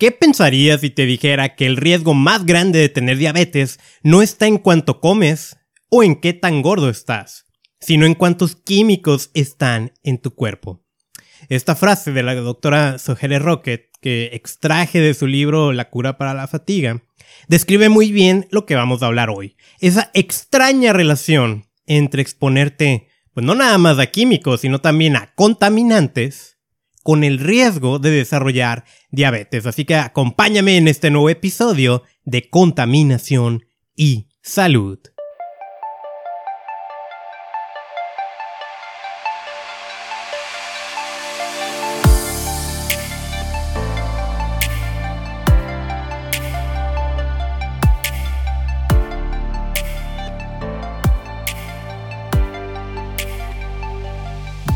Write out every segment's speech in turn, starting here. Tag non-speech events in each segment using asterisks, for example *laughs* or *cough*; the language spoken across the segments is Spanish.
¿Qué pensarías si te dijera que el riesgo más grande de tener diabetes no está en cuánto comes o en qué tan gordo estás, sino en cuántos químicos están en tu cuerpo? Esta frase de la doctora Sogere Rocket, que extraje de su libro La cura para la fatiga, describe muy bien lo que vamos a hablar hoy. Esa extraña relación entre exponerte, pues no nada más a químicos, sino también a contaminantes, con el riesgo de desarrollar diabetes. Así que acompáñame en este nuevo episodio de contaminación y salud.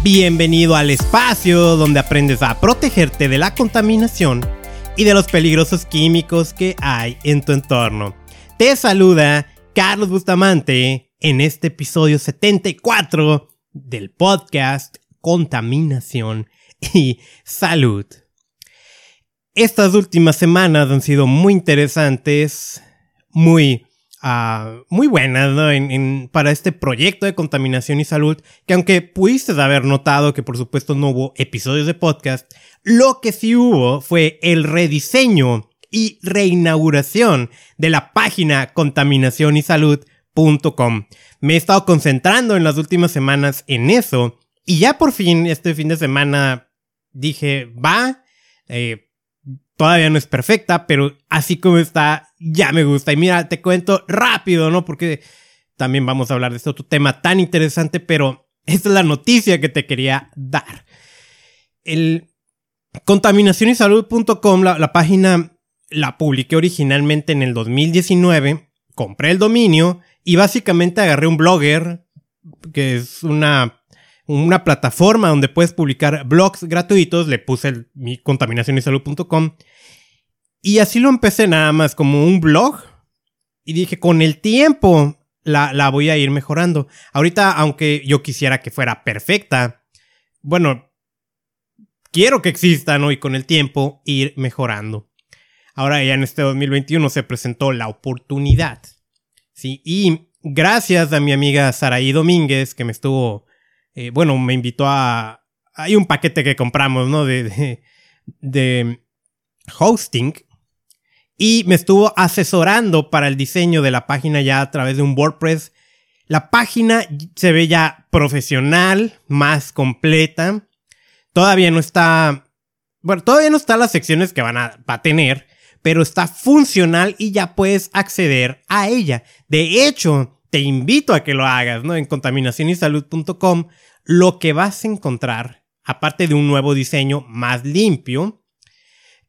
Bienvenido al espacio donde aprendes a protegerte de la contaminación y de los peligrosos químicos que hay en tu entorno. Te saluda Carlos Bustamante en este episodio 74 del podcast Contaminación y Salud. Estas últimas semanas han sido muy interesantes, muy Ah, muy buenas para este proyecto de contaminación y salud, que aunque pudiste haber notado que por supuesto no hubo episodios de podcast, lo que sí hubo fue el rediseño y reinauguración de la página contaminacionysalud.com. Me he estado concentrando en las últimas semanas en eso y ya por fin este fin de semana dije, va, eh, todavía no es perfecta, pero así como está, ya me gusta. Y mira, te cuento rápido, ¿no? Porque también vamos a hablar de este otro tema tan interesante, pero esta es la noticia que te quería dar. El contaminacionysalud.com, la, la página la publiqué originalmente en el 2019, compré el dominio y básicamente agarré un blogger, que es una una plataforma donde puedes publicar blogs gratuitos, le puse el, mi y así lo empecé nada más como un blog y dije con el tiempo la, la voy a ir mejorando. Ahorita, aunque yo quisiera que fuera perfecta, bueno, quiero que exista, ¿no? Y con el tiempo ir mejorando. Ahora ya en este 2021 se presentó la oportunidad. Sí, y gracias a mi amiga Saraí Domínguez que me estuvo eh, bueno, me invitó a... Hay un paquete que compramos, ¿no? De, de, hosting. Y me estuvo asesorando para el diseño de la página ya a través de un WordPress. La página se ve ya profesional, más completa. Todavía no está... Bueno, todavía no están las secciones que van a, a tener, pero está funcional y ya puedes acceder a ella. De hecho, te invito a que lo hagas, ¿no? En contaminacionysalud.com lo que vas a encontrar, aparte de un nuevo diseño más limpio,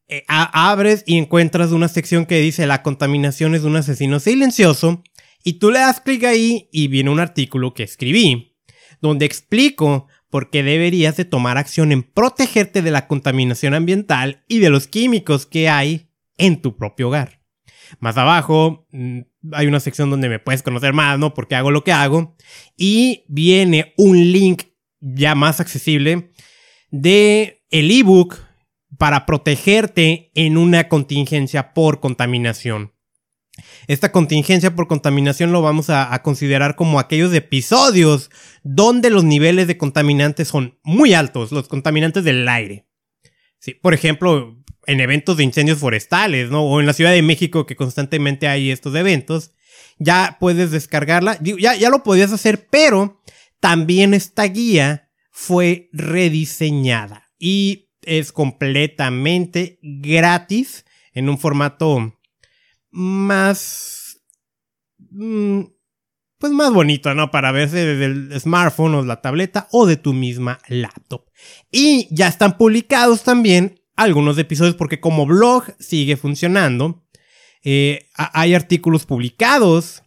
eh, abres y encuentras una sección que dice la contaminación es un asesino silencioso y tú le das clic ahí y viene un artículo que escribí donde explico por qué deberías de tomar acción en protegerte de la contaminación ambiental y de los químicos que hay en tu propio hogar. Más abajo mm, hay una sección donde me puedes conocer más, ¿no? Porque hago lo que hago. Y viene un link ya más accesible de el ebook para protegerte en una contingencia por contaminación. Esta contingencia por contaminación lo vamos a, considerar como aquellos episodios donde los niveles de contaminantes son muy altos, los contaminantes del aire. Sí, por ejemplo, en eventos de incendios forestales, ¿no? O en la Ciudad de México que constantemente hay estos eventos, ya puedes descargarla. Ya, ya lo podías hacer, pero también esta guía fue rediseñada y es completamente gratis en un formato más... Mm, pues más bonito, ¿no? Para verse desde el smartphone o la tableta o de tu misma laptop. Y ya están publicados también algunos episodios porque como blog sigue funcionando. Eh, hay artículos publicados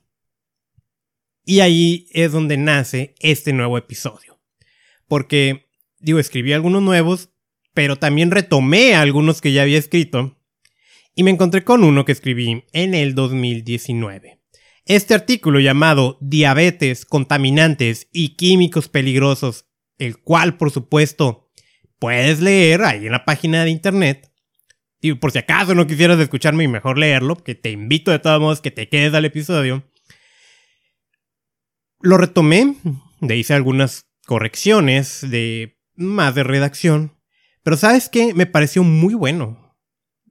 y ahí es donde nace este nuevo episodio. Porque, digo, escribí algunos nuevos, pero también retomé algunos que ya había escrito y me encontré con uno que escribí en el 2019. Este artículo llamado Diabetes, contaminantes y químicos peligrosos, el cual por supuesto puedes leer ahí en la página de internet, y por si acaso no quisieras escucharme mejor leerlo, que te invito de todos modos que te quedes al episodio. Lo retomé, le hice algunas correcciones de más de redacción, pero ¿sabes qué? Me pareció muy bueno.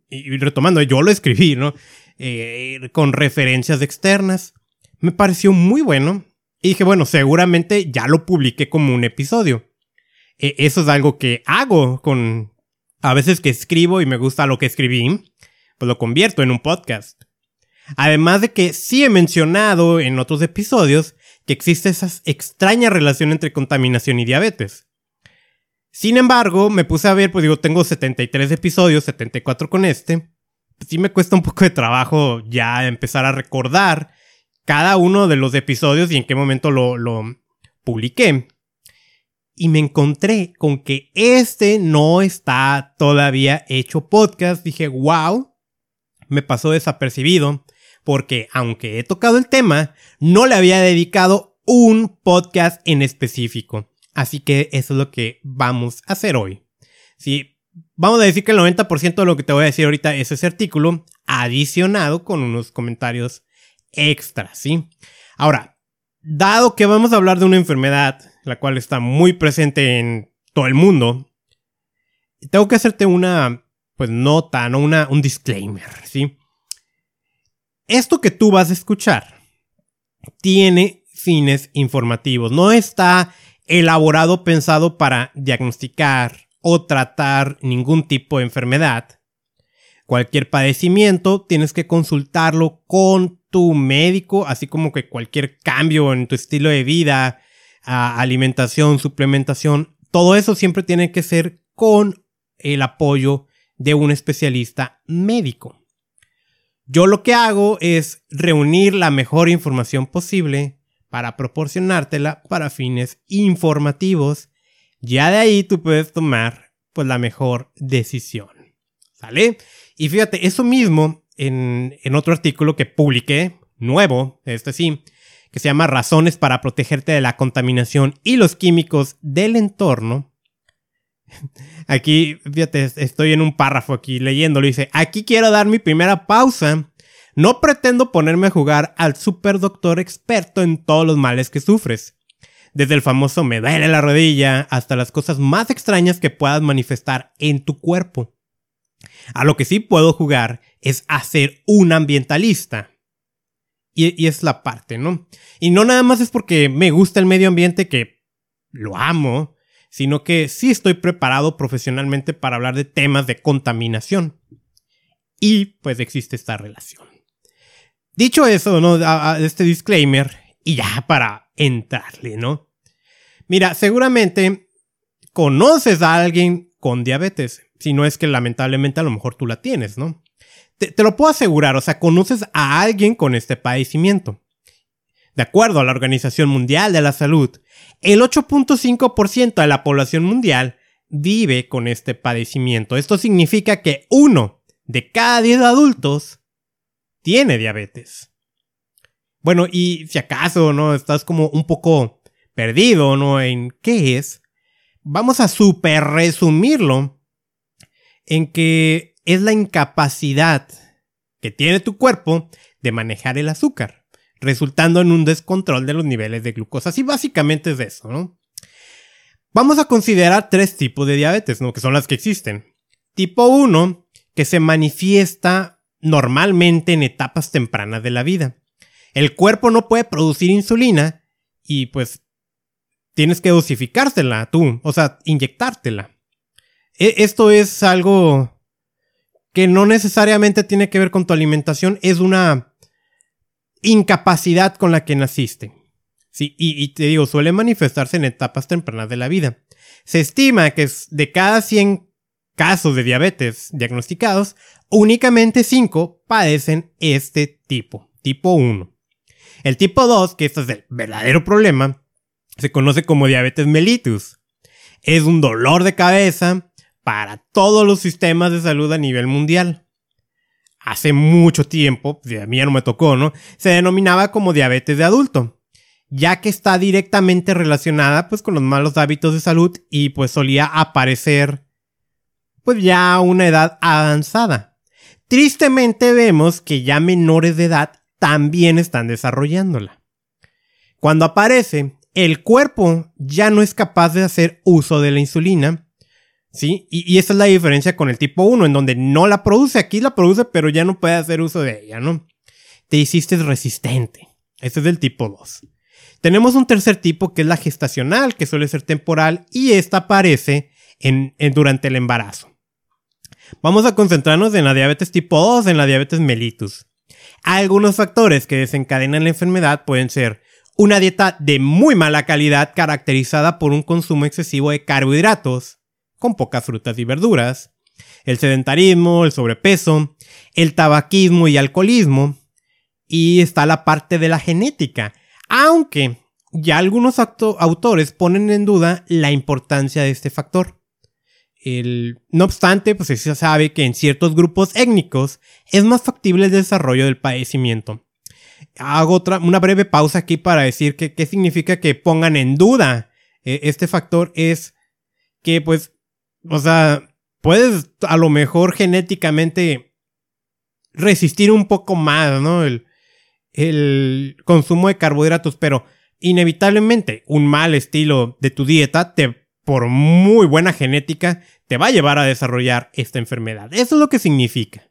Y retomando, yo lo escribí, ¿no? Eh, con referencias externas. Me pareció muy bueno. Y dije, bueno, seguramente ya lo publiqué como un episodio. E, eso es algo que hago con... A veces que escribo y me gusta lo que escribí, pues lo convierto en un podcast. Además de que sí he mencionado en otros episodios que existe esa extraña relación entre contaminación y diabetes. Sin embargo, me puse a ver, pues digo, tengo 73 episodios, 74 con este. Sí me cuesta un poco de trabajo ya empezar a recordar cada uno de los episodios y en qué momento lo, lo publiqué. Y me encontré con que este no está todavía hecho podcast. Dije, wow, me pasó desapercibido porque aunque he tocado el tema, no le había dedicado un podcast en específico. Así que eso es lo que vamos a hacer hoy. Sí, vamos a decir que el 90% de lo que te voy a decir ahorita es ese artículo adicionado con unos comentarios extras, ¿sí? Ahora, dado que vamos a hablar de una enfermedad la cual está muy presente en todo el mundo, tengo que hacerte una pues nota, no una un disclaimer, ¿sí? Esto que tú vas a escuchar tiene fines informativos, no está elaborado pensado para diagnosticar o tratar ningún tipo de enfermedad. Cualquier padecimiento tienes que consultarlo con tu médico, así como que cualquier cambio en tu estilo de vida, alimentación, suplementación, todo eso siempre tiene que ser con el apoyo de un especialista médico. Yo lo que hago es reunir la mejor información posible para proporcionártela para fines informativos. Ya de ahí tú puedes tomar pues la mejor decisión. ¿Sale? Y fíjate, eso mismo en, en otro artículo que publiqué, nuevo, este sí, que se llama Razones para protegerte de la contaminación y los químicos del entorno. *laughs* Aquí, fíjate, estoy en un párrafo aquí leyéndolo. Dice, aquí quiero dar mi primera pausa. No pretendo ponerme a jugar al super doctor experto en todos los males que sufres. Desde el famoso me duele la rodilla hasta las cosas más extrañas que puedas manifestar en tu cuerpo. A lo que sí puedo jugar es a ser un ambientalista. Y, es la parte, ¿no? Y no nada más es porque me gusta el medio ambiente que lo amo, sino que sí estoy preparado profesionalmente para hablar de temas de contaminación. Y pues existe esta relación. Dicho eso, ¿no? este disclaimer, y ya para entrarle, ¿no? Mira, seguramente conoces a alguien con diabetes, si no es que lamentablemente a lo mejor tú la tienes, ¿no? Te, lo puedo asegurar, o sea, conoces a alguien con este padecimiento. De acuerdo a la Organización Mundial de la Salud, el 8.5% de la población mundial vive con este padecimiento. Esto significa que uno de cada 10 adultos tiene diabetes. Bueno, y si acaso, ¿no? Estás como un poco perdido, ¿no? En qué es. Vamos a super resumirlo en que es la incapacidad que tiene tu cuerpo de manejar el azúcar resultando en un descontrol de los niveles de glucosa. Así básicamente es eso, ¿no? Vamos a considerar tres tipos de diabetes, ¿no? Que son las que existen. Tipo 1, que se manifiesta normalmente en etapas tempranas de la vida. El cuerpo no puede producir insulina y pues tienes que dosificársela tú, o sea, inyectártela. E, esto es algo que no necesariamente tiene que ver con tu alimentación, es una incapacidad con la que naciste. Sí, y, te digo, suele manifestarse en etapas tempranas de la vida. Se estima que de cada 100 casos de diabetes diagnosticados, únicamente 5 padecen este tipo, tipo 1. El tipo 2, que este es el verdadero problema, se conoce como diabetes mellitus. Es un dolor de cabeza para todos los sistemas de salud a nivel mundial hace mucho tiempo, a mí ya no me tocó, ¿no? Se denominaba como diabetes de adulto, ya que está directamente relacionada pues con los malos hábitos de salud y pues solía aparecer pues ya a una edad avanzada. Tristemente vemos que ya menores de edad también están desarrollándola. Cuando aparece, el cuerpo ya no es capaz de hacer uso de la insulina, ¿sí? Y, esa es la diferencia con el tipo 1, en donde no la produce, aquí la produce, pero ya no puede hacer uso de ella, ¿no? Te hiciste resistente. Este es del tipo 2. Tenemos un tercer tipo que es la gestacional, que suele ser temporal, y esta aparece en, durante el embarazo. Vamos a concentrarnos en la diabetes tipo 2, en la diabetes mellitus. Algunos factores que desencadenan la enfermedad pueden ser una dieta de muy mala calidad caracterizada por un consumo excesivo de carbohidratos, con pocas frutas y verduras, el sedentarismo, el sobrepeso, el tabaquismo y alcoholismo, y está la parte de la genética, aunque ya algunos autores ponen en duda la importancia de este factor. no obstante, pues se sabe que en ciertos grupos étnicos es más factible el desarrollo del padecimiento. Hago otra, una breve pausa aquí para decir que qué significa que pongan en duda eh, este factor es que pues, o sea, puedes a lo mejor genéticamente resistir un poco más, ¿no? El, consumo de carbohidratos, pero inevitablemente un mal estilo de tu dieta, te, por muy buena genética, te va a llevar a desarrollar esta enfermedad. Eso es lo que significa.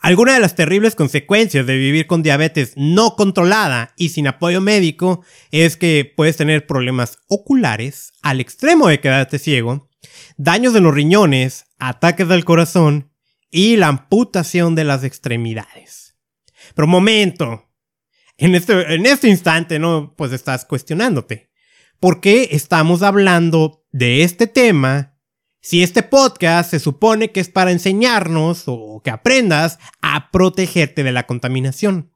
Alguna de las terribles consecuencias de vivir con diabetes no controlada y sin apoyo médico es que puedes tener problemas oculares al extremo de quedarte ciego, daños de los riñones, ataques del corazón y la amputación de las extremidades. Pero momento. En este, en este instante, ¿no? Pues estás cuestionándote. ¿Por qué estamos hablando de este tema si este podcast se supone que es para enseñarnos o que aprendas a protegerte de la contaminación?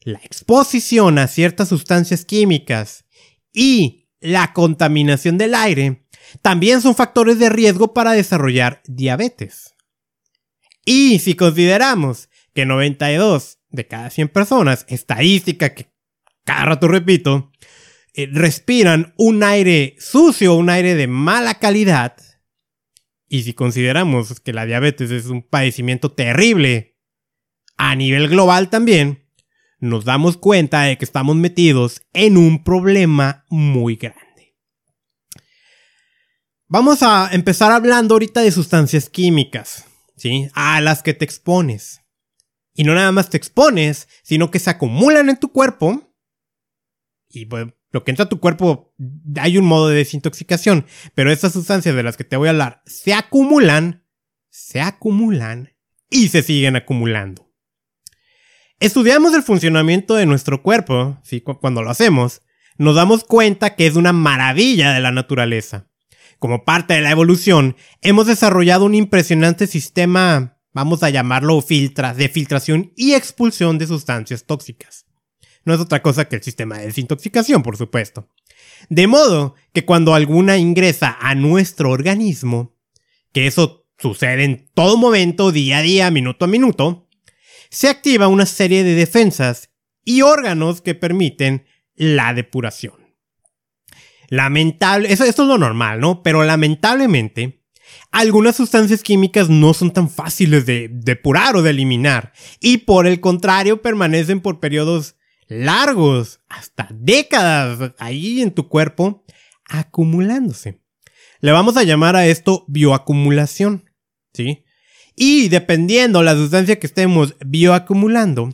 La exposición a ciertas sustancias químicas y la contaminación del aire también son factores de riesgo para desarrollar diabetes. Y si consideramos que 92 de cada 100 personas, estadística que cada rato repito, eh, respiran un aire sucio, un aire de mala calidad, y si consideramos que la diabetes es un padecimiento terrible a nivel global también, nos damos cuenta de que estamos metidos en un problema muy grande. Vamos a empezar hablando ahorita de sustancias químicas, ¿sí? A las que te expones. Y no nada más te expones, sino que se acumulan en tu cuerpo. Y lo que entra a tu cuerpo, hay un modo de desintoxicación. Pero estas sustancias de las que te voy a hablar se acumulan, se acumulan y se siguen acumulando. Estudiamos el funcionamiento de nuestro cuerpo, ¿sí? cuando lo hacemos, nos damos cuenta que es una maravilla de la naturaleza. Como parte de la evolución, hemos desarrollado un impresionante sistema vamos a llamarlo filtras, de filtración y expulsión de sustancias tóxicas. No es otra cosa que el sistema de desintoxicación, por supuesto. De modo que cuando alguna ingresa a nuestro organismo, que eso sucede en todo momento, día a día, minuto a minuto, se activa una serie de defensas y órganos que permiten la depuración. Lamentable, eso, es lo normal, ¿no? Pero lamentablemente, algunas sustancias químicas no son tan fáciles de depurar o de eliminar y por el contrario permanecen por periodos largos, hasta décadas ahí en tu cuerpo, acumulándose. Le vamos a llamar a esto bioacumulación, ¿sí? Y dependiendo la sustancia que estemos bioacumulando,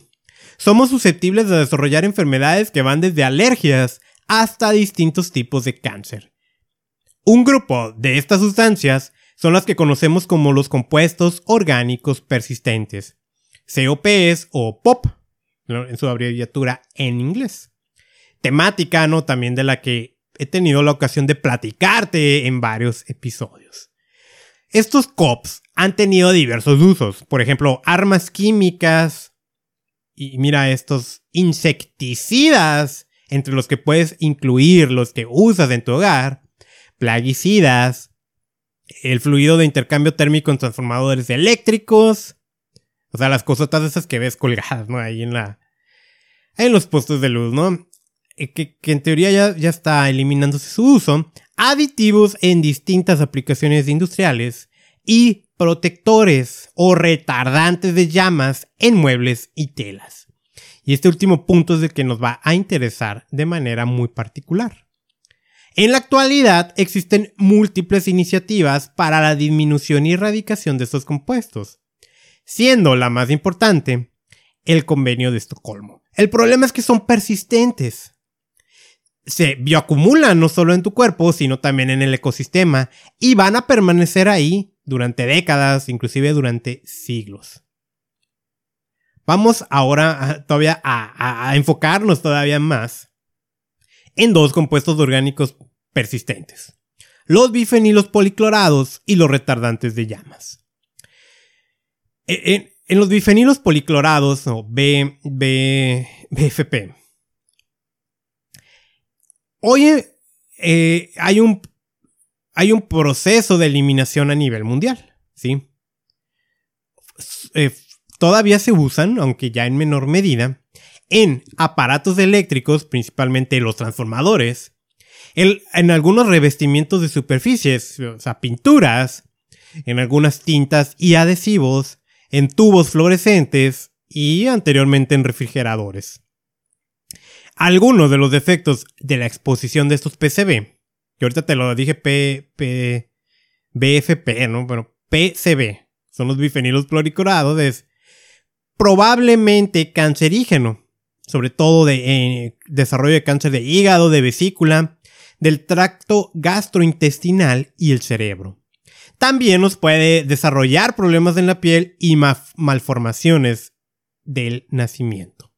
somos susceptibles de desarrollar enfermedades que van desde alergias hasta distintos tipos de cáncer. Un grupo de estas sustancias son las que conocemos como los compuestos orgánicos persistentes, COPs o POP, en su abreviatura en inglés. Temática, ¿no? También de la que he tenido la ocasión de platicarte en varios episodios. Estos COPs han tenido diversos usos, por ejemplo, armas químicas, y mira estos insecticidas, entre los que puedes incluir los que usas en tu hogar, plaguicidas, el fluido de intercambio térmico en transformadores eléctricos. O sea, las cosotas esas que ves colgadas, ¿no? Ahí en la. En los puestos de luz, ¿no? Eh, que, en teoría ya, ya está eliminándose su uso. Aditivos en distintas aplicaciones industriales y protectores o retardantes de llamas en muebles y telas. Y este último punto es el que nos va a interesar de manera muy particular. En la actualidad existen múltiples iniciativas para la disminución y erradicación de estos compuestos, siendo la más importante el convenio de Estocolmo. El problema es que son persistentes. Se bioacumulan no solo en tu cuerpo, sino también en el ecosistema y van a permanecer ahí durante décadas, inclusive durante siglos. Vamos ahora todavía a enfocarnos todavía más en dos compuestos orgánicos persistentes, los bifenilos policlorados y los retardantes de llamas. E, en, los bifenilos policlorados, o B, B, BFP, hoy eh, hay, un, hay un proceso de eliminación a nivel mundial, ¿sí? Eh, todavía se usan, aunque ya en menor medida, en aparatos eléctricos, principalmente los transformadores, en algunos revestimientos de superficies, o sea, pinturas, en algunas tintas y adhesivos, en tubos fluorescentes y anteriormente en refrigeradores. Algunos de los defectos de la exposición de estos PCB, que ahorita te lo dije P, P, BFP, ¿no? Bueno, PCB, son los bifenilos cloricurados, es probablemente cancerígeno sobre todo de desarrollo de cáncer de hígado, de vesícula, del tracto gastrointestinal y el cerebro. También nos puede desarrollar problemas en la piel y malformaciones del nacimiento.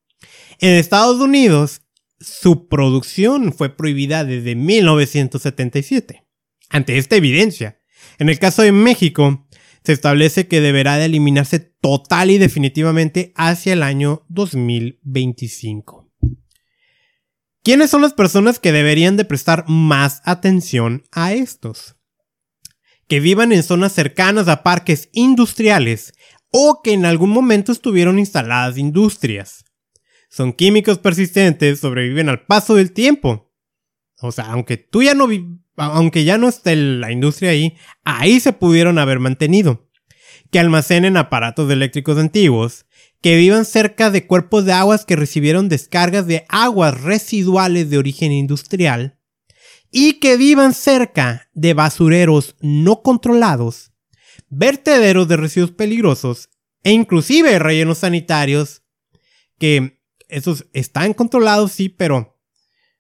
En Estados Unidos, su producción fue prohibida desde 1977. Ante esta evidencia, en el caso de México, se establece que deberá de eliminarse total y definitivamente hacia el año 2025. ¿Quiénes son las personas que deberían de prestar más atención a estos? Que vivan en zonas cercanas a parques industriales o que en algún momento estuvieron instaladas industrias. Son químicos persistentes, sobreviven al paso del tiempo. O sea, aunque tú ya no aunque ya no esté la industria ahí, ahí se pudieron haber mantenido. Que almacenen aparatos eléctricos antiguos, que vivan cerca de cuerpos de aguas que recibieron descargas de aguas residuales de origen industrial, y que vivan cerca de basureros no controlados, vertederos de residuos peligrosos e inclusive rellenos sanitarios, que esos están controlados, sí, pero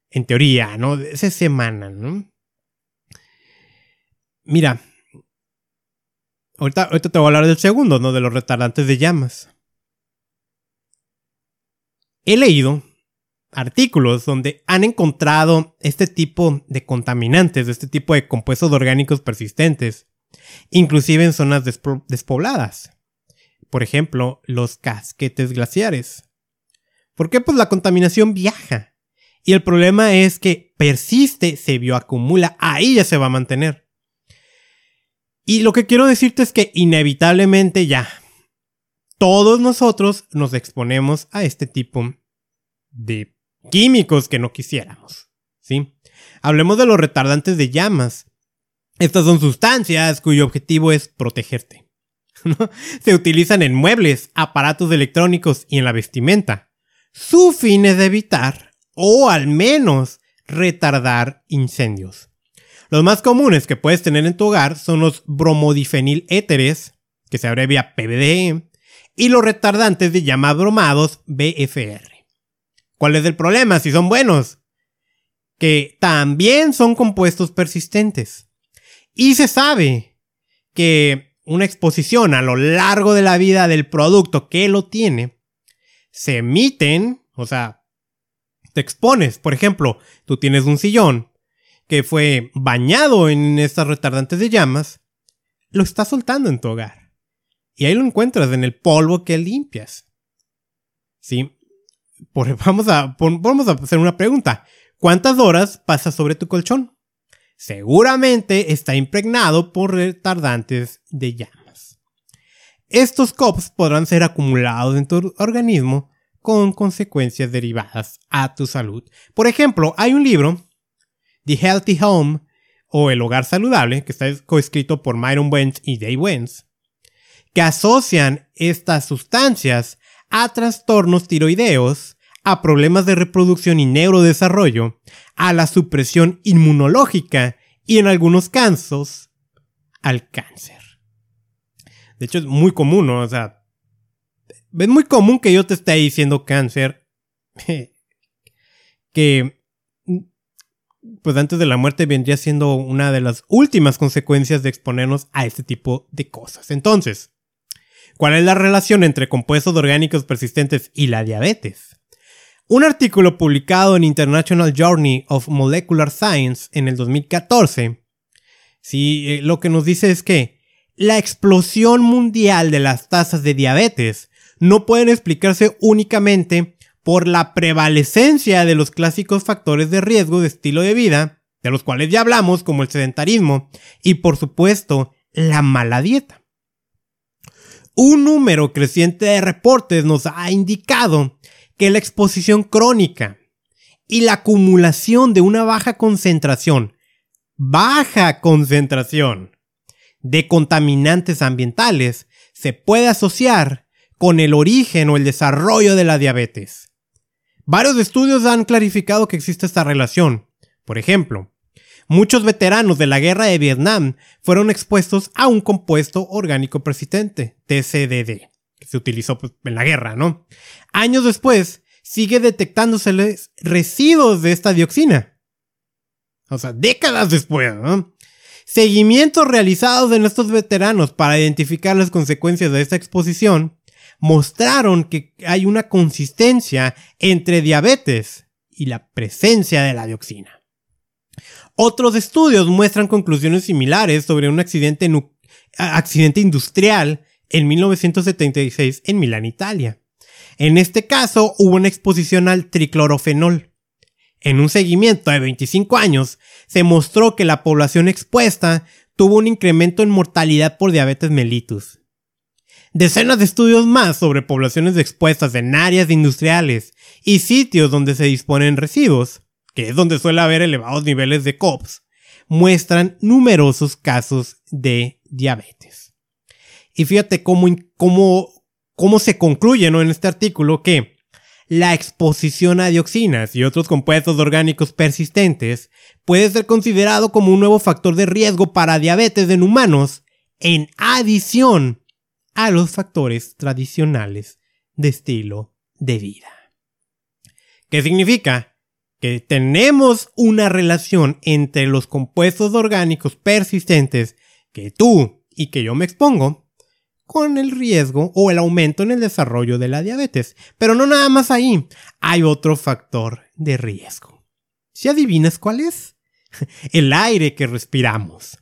en teoría, ¿no? Se semanan, ¿no? Mira, ahorita, te voy a hablar del segundo, ¿no? De los retardantes de llamas. He leído artículos donde han encontrado este tipo de contaminantes, este tipo de compuestos orgánicos persistentes, inclusive en zonas despobladas. Por ejemplo, los casquetes glaciares. ¿Por qué? Pues la contaminación viaja. Y el problema es que persiste, se bioacumula, ahí ya se va a mantener. Y lo que quiero decirte es que inevitablemente ya todos nosotros nos exponemos a este tipo de químicos que no quisiéramos. ¿Sí? Hablemos de los retardantes de llamas. Estas son sustancias cuyo objetivo es protegerte. *laughs* Se utilizan en muebles, aparatos electrónicos y en la vestimenta. Su fin es evitar, o al menos retardar incendios. Los más comunes que puedes tener en tu hogar son los bromodifenil éteres, que se abrevia PBDE, y los retardantes de llama bromados BFR. ¿Cuál es el problema si son buenos? Que también son compuestos persistentes. Y se sabe que una exposición a lo largo de la vida del producto que lo tiene, se emiten, o sea, te expones. Por ejemplo, tú tienes un sillón que fue bañado en estas retardantes de llamas, lo estás soltando en tu hogar. Y ahí lo encuentras en el polvo que limpias. ¿Sí? *laughs* vamos, a, vamos a hacer una pregunta. ¿Cuántas horas pasas sobre tu colchón? Seguramente está impregnado por retardantes de llamas. Estos COPs podrán ser acumulados en tu organismo con consecuencias derivadas a tu salud. Por ejemplo, hay un libro The Healthy Home o El Hogar Saludable, que está coescrito por Myron Wentz y Dave Wentz, que asocian estas sustancias a trastornos tiroideos, a problemas de reproducción y neurodesarrollo, a la supresión inmunológica y en algunos casos al cáncer. De hecho es muy común, ¿no? O sea, es muy común que yo te esté diciendo cáncer *laughs* que pues antes de la muerte vendría siendo una de las últimas consecuencias de exponernos a este tipo de cosas. Entonces, ¿cuál es la relación entre compuestos orgánicos persistentes y la diabetes? Un artículo publicado en International Journey of Molecular Science en el 2014, sí, eh, lo que nos dice es que la explosión mundial de las tasas de diabetes no pueden explicarse únicamente por la prevalecencia de los clásicos factores de riesgo de estilo de vida, de los cuales ya hablamos, como el sedentarismo, y por supuesto, la mala dieta. Un número creciente de reportes nos ha indicado que la exposición crónica y la acumulación de una baja concentración, baja concentración de contaminantes ambientales se puede asociar con el origen o el desarrollo de la diabetes. Varios estudios han clarificado que existe esta relación. Por ejemplo, muchos veteranos de la guerra de Vietnam fueron expuestos a un compuesto orgánico persistente, TCDD, que se utilizó pues, en la guerra, ¿no? Años después, sigue detectándose residuos de esta dioxina. O sea, décadas después, ¿no? Seguimientos realizados en estos veteranos para identificar las consecuencias de esta exposición mostraron que hay una consistencia entre diabetes y la presencia de la dioxina. Otros estudios muestran conclusiones similares sobre un accidente, accidente industrial en 1976 en Milán, Italia. En este caso hubo una exposición al triclorofenol. En un seguimiento de 25 años, se mostró que la población expuesta tuvo un incremento en mortalidad por diabetes mellitus. Decenas de estudios más sobre poblaciones expuestas en áreas industriales y sitios donde se disponen residuos, que es donde suele haber elevados niveles de COPS, muestran numerosos casos de diabetes. Y fíjate cómo, cómo, cómo se concluye en este artículo que la exposición a dioxinas y otros compuestos orgánicos persistentes puede ser considerado como un nuevo factor de riesgo para diabetes en humanos en adición a los factores tradicionales de estilo de vida. ¿Qué significa? Que tenemos una relación entre los compuestos orgánicos persistentes que tú y que yo me expongo con el riesgo o el aumento en el desarrollo de la diabetes. Pero no nada más ahí, hay otro factor de riesgo. ¿Si adivinas cuál es? *laughs* El aire que respiramos.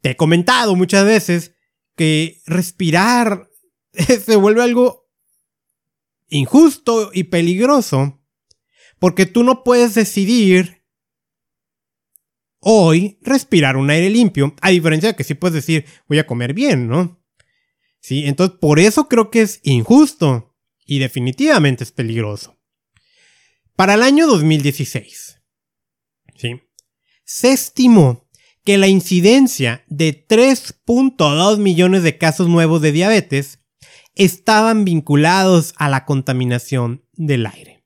Te he comentado muchas veces que respirar *laughs* se vuelve algo injusto y peligroso porque tú no puedes decidir hoy respirar un aire limpio, a diferencia de que sí puedes decir voy a comer bien, ¿no? Sí, entonces por eso creo que es injusto y definitivamente es peligroso. Para el año 2016, ¿sí? Se estimó que la incidencia de 3.2 millones de casos nuevos de diabetes estaban vinculados a la contaminación del aire.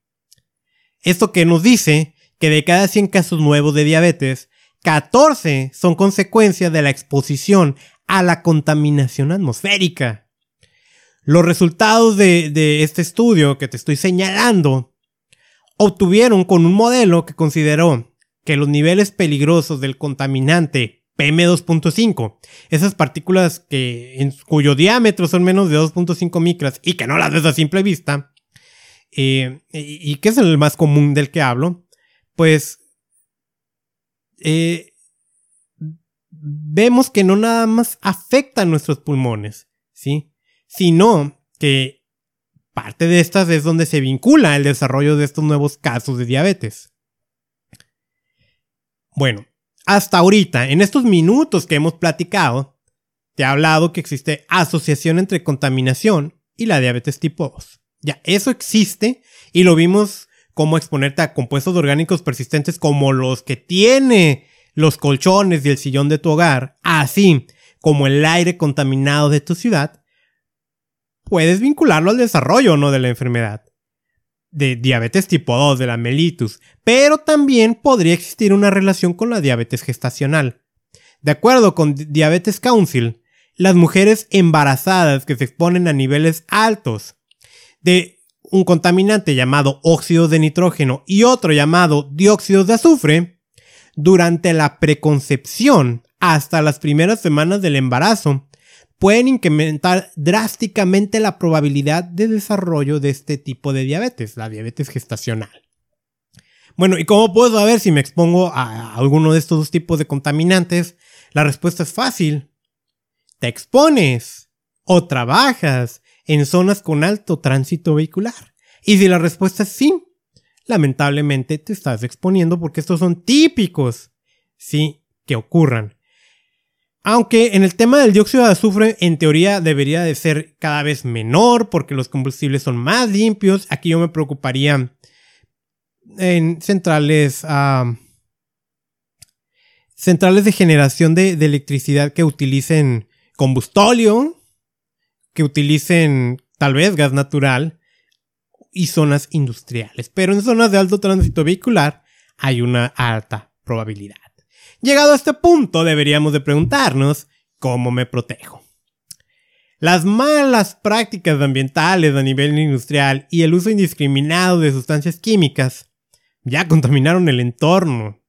Esto que nos dice que de cada 100 casos nuevos de diabetes, 14 son consecuencia de la exposición a la contaminación atmosférica. Los resultados de, de este estudio que te estoy señalando obtuvieron con un modelo que consideró que los niveles peligrosos del contaminante PM2.5, esas partículas que en cuyo diámetro son menos de 2.5 micras y que no las ves a simple vista, eh, y, que es el más común del que hablo, pues eh, vemos que no nada más afectan nuestros pulmones, ¿sí? Sino que parte de estas es donde se vincula el desarrollo de estos nuevos casos de diabetes. Bueno, hasta ahorita, en estos minutos que hemos platicado, te he hablado que existe asociación entre contaminación y la diabetes tipo 2. Ya, eso existe y lo vimos como exponerte a compuestos orgánicos persistentes como los que tiene los colchones y el sillón de tu hogar, así como el aire contaminado de tu ciudad, puedes vincularlo al desarrollo o no de la enfermedad de diabetes tipo 2, de la mellitus, pero también podría existir una relación con la diabetes gestacional. De acuerdo con Diabetes Council, las mujeres embarazadas que se exponen a niveles altos de un contaminante llamado óxido de nitrógeno y otro llamado dióxido de azufre, durante la preconcepción hasta las primeras semanas del embarazo, pueden incrementar drásticamente la probabilidad de desarrollo de este tipo de diabetes, la diabetes gestacional. Bueno, ¿y cómo puedo saber si me expongo a alguno de estos dos tipos de contaminantes? La respuesta es fácil. Te expones o trabajas en zonas con alto tránsito vehicular. Y si la respuesta es sí, lamentablemente te estás exponiendo porque estos son típicos, sí, que ocurran. Aunque en el tema del dióxido de azufre, en teoría debería de ser cada vez menor porque los combustibles son más limpios. Aquí yo me preocuparía en centrales, centrales de generación de, de, electricidad que utilicen combustóleo, que utilicen tal vez gas natural y zonas industriales. Pero en zonas de alto tránsito vehicular hay una alta probabilidad. Llegado a este punto deberíamos de preguntarnos cómo me protejo. Las malas prácticas ambientales a nivel industrial y el uso indiscriminado de sustancias químicas ya contaminaron el entorno.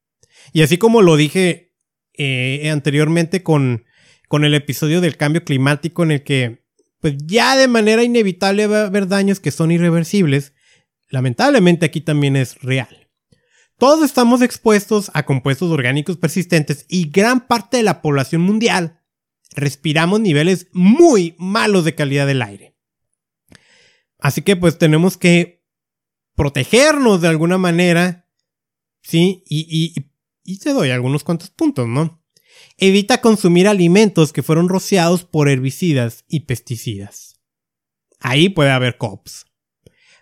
Y así como lo dije eh, anteriormente con, con el episodio del cambio climático en el que pues ya de manera inevitable va a haber daños que son irreversibles, lamentablemente aquí también es real. Todos estamos expuestos a compuestos orgánicos persistentes y gran parte de la población mundial respiramos niveles muy malos de calidad del aire. Así que pues tenemos que protegernos de alguna manera, ¿sí? Y, y, te doy algunos cuantos puntos, ¿no? Evita consumir alimentos que fueron rociados por herbicidas y pesticidas. Ahí puede haber COPS.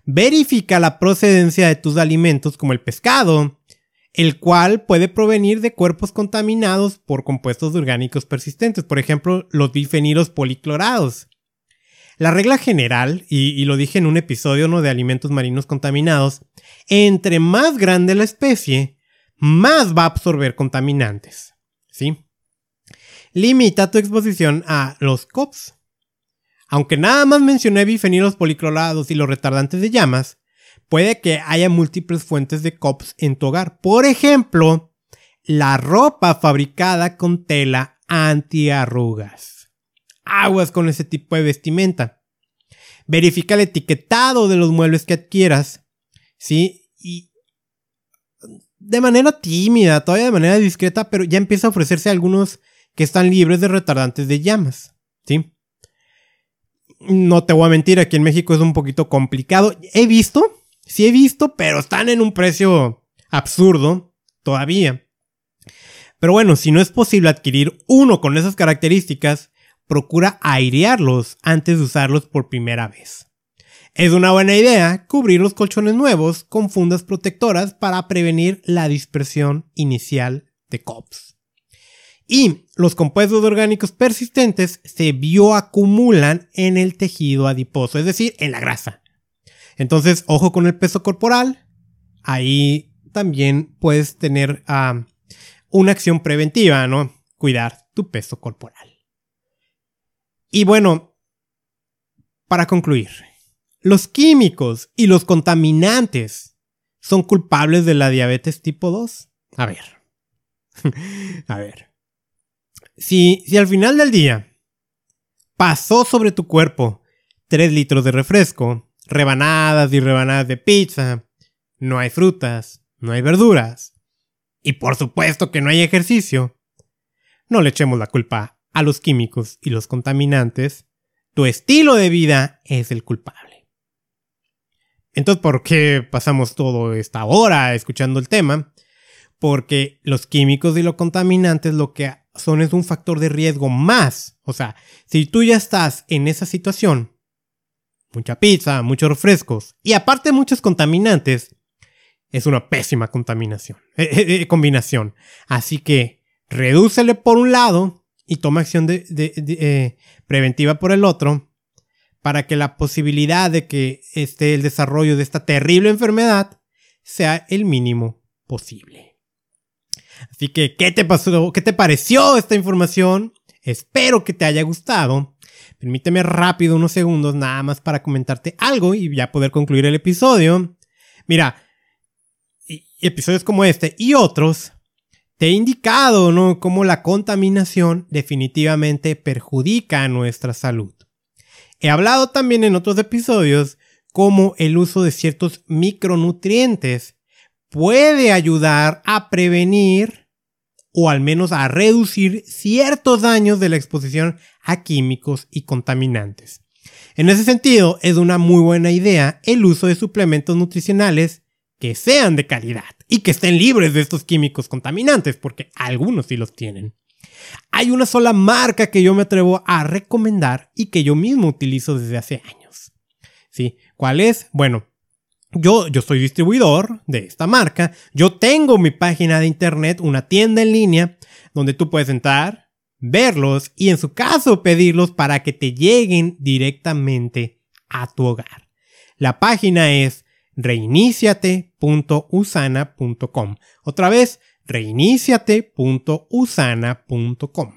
Verifica la procedencia de tus alimentos como el pescado, el cual puede provenir de cuerpos contaminados por compuestos orgánicos persistentes, por ejemplo, los bifenilos policlorados. La regla general, y, lo dije en un episodio ¿no? de alimentos marinos contaminados, entre más grande la especie, más va a absorber contaminantes. ¿Sí? Limita tu exposición a los COPS, aunque nada más mencioné bifenilos policlorados y los retardantes de llamas, puede que haya múltiples fuentes de COPS en tu hogar. Por ejemplo, la ropa fabricada con tela antiarrugas. Aguas con ese tipo de vestimenta. Verifica el etiquetado de los muebles que adquieras. ¿Sí? Y de manera tímida, todavía de manera discreta, pero ya empieza a ofrecerse algunos que están libres de retardantes de llamas. ¿Sí? No te voy a mentir, aquí en México es un poquito complicado. He visto, sí he visto, pero están en un precio absurdo todavía. Pero bueno, si no es posible adquirir uno con esas características, procura airearlos antes de usarlos por primera vez. Es una buena idea cubrir los colchones nuevos con fundas protectoras para prevenir la dispersión inicial de COPS. Y los compuestos orgánicos persistentes se bioacumulan en el tejido adiposo, es decir, en la grasa. Entonces, ojo con el peso corporal. Ahí también puedes tener ah, una acción preventiva, ¿no? Cuidar tu peso corporal. Y bueno, para concluir, los químicos y los contaminantes son culpables de la diabetes tipo 2. A ver. *laughs* A ver. Si, si al final del día pasó sobre tu cuerpo 3 litros de refresco, rebanadas y rebanadas de pizza, no hay frutas, no hay verduras, y por supuesto que no hay ejercicio, no le echemos la culpa a los químicos y los contaminantes, tu estilo de vida es el culpable. Entonces, ¿por qué pasamos toda esta hora escuchando el tema? Porque los químicos y los contaminantes lo que son es un factor de riesgo más. O sea, si tú ya estás en esa situación, mucha pizza, muchos refrescos y aparte muchos contaminantes, es una pésima contaminación, *laughs* eh, eh, eh, combinación. Así que redúcele por un lado y toma acción de, preventiva por el otro para que la posibilidad de que esté el desarrollo de esta terrible enfermedad sea el mínimo posible. Así que, ¿qué te pasó? ¿Qué te pareció esta información? Espero que te haya gustado. Permíteme rápido unos segundos nada más para comentarte algo y ya poder concluir el episodio. Mira, episodios como este y otros te he indicado, ¿no? Cómo la contaminación definitivamente perjudica a nuestra salud. He hablado también en otros episodios cómo el uso de ciertos micronutrientes puede ayudar a prevenir o al menos a reducir ciertos daños de la exposición a químicos y contaminantes. En ese sentido, es una muy buena idea el uso de suplementos nutricionales que sean de calidad y que estén libres de estos químicos contaminantes, porque algunos sí los tienen. Hay una sola marca que yo me atrevo a recomendar y que yo mismo utilizo desde hace años. ¿Sí? ¿Cuál es? Bueno, yo, yo soy distribuidor de esta marca. Yo tengo mi página de internet, una tienda en línea, donde tú puedes entrar, verlos y en su caso pedirlos para que te lleguen directamente a tu hogar. La página es reiniciate.usana.com. Otra vez, reiniciate.usana.com.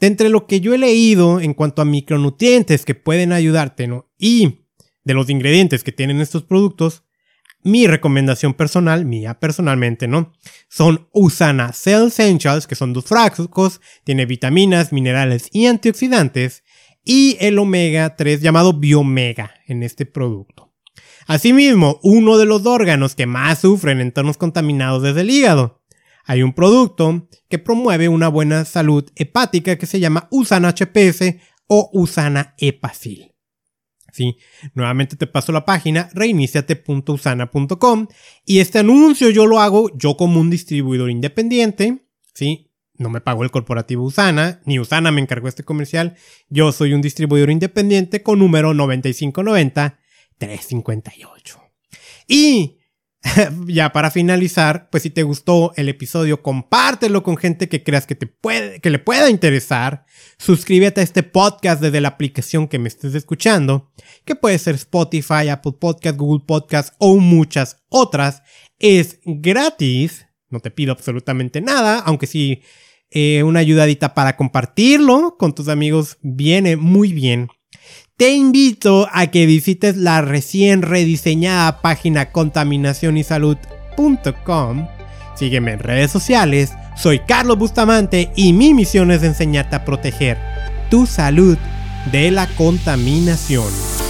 De entre lo que yo he leído en cuanto a micronutrientes que pueden ayudarte, ¿no? Y de los ingredientes que tienen estos productos, mi recomendación personal, mía personalmente, ¿no? Son Usana Cell Essentials, que son dos frascos, tiene vitaminas, minerales y antioxidantes, y el omega 3 llamado Biomega en este producto. Asimismo, uno de los órganos que más sufren en entornos contaminados es el hígado. Hay un producto que promueve una buena salud hepática que se llama Usana HPS o Usana Epacil. Sí, nuevamente te paso la página reiniciate.usana.com y este anuncio yo lo hago yo como un distribuidor independiente, ¿sí? No me pago el corporativo Usana, ni Usana me encargó este comercial. Yo soy un distribuidor independiente con número 9590 358. Y *laughs* ya para finalizar, pues si te gustó el episodio, compártelo con gente que creas que, te puede, que le pueda interesar. Suscríbete a este podcast desde la aplicación que me estés escuchando, que puede ser Spotify, Apple Podcast, Google Podcast o muchas otras. Es gratis, no te pido absolutamente nada, aunque sí eh, una ayudadita para compartirlo con tus amigos viene muy bien te invito a que visites la recién rediseñada página contaminacionysalud.com. Sígueme en redes sociales, soy Carlos Bustamante y mi misión es enseñarte a proteger tu salud de la contaminación.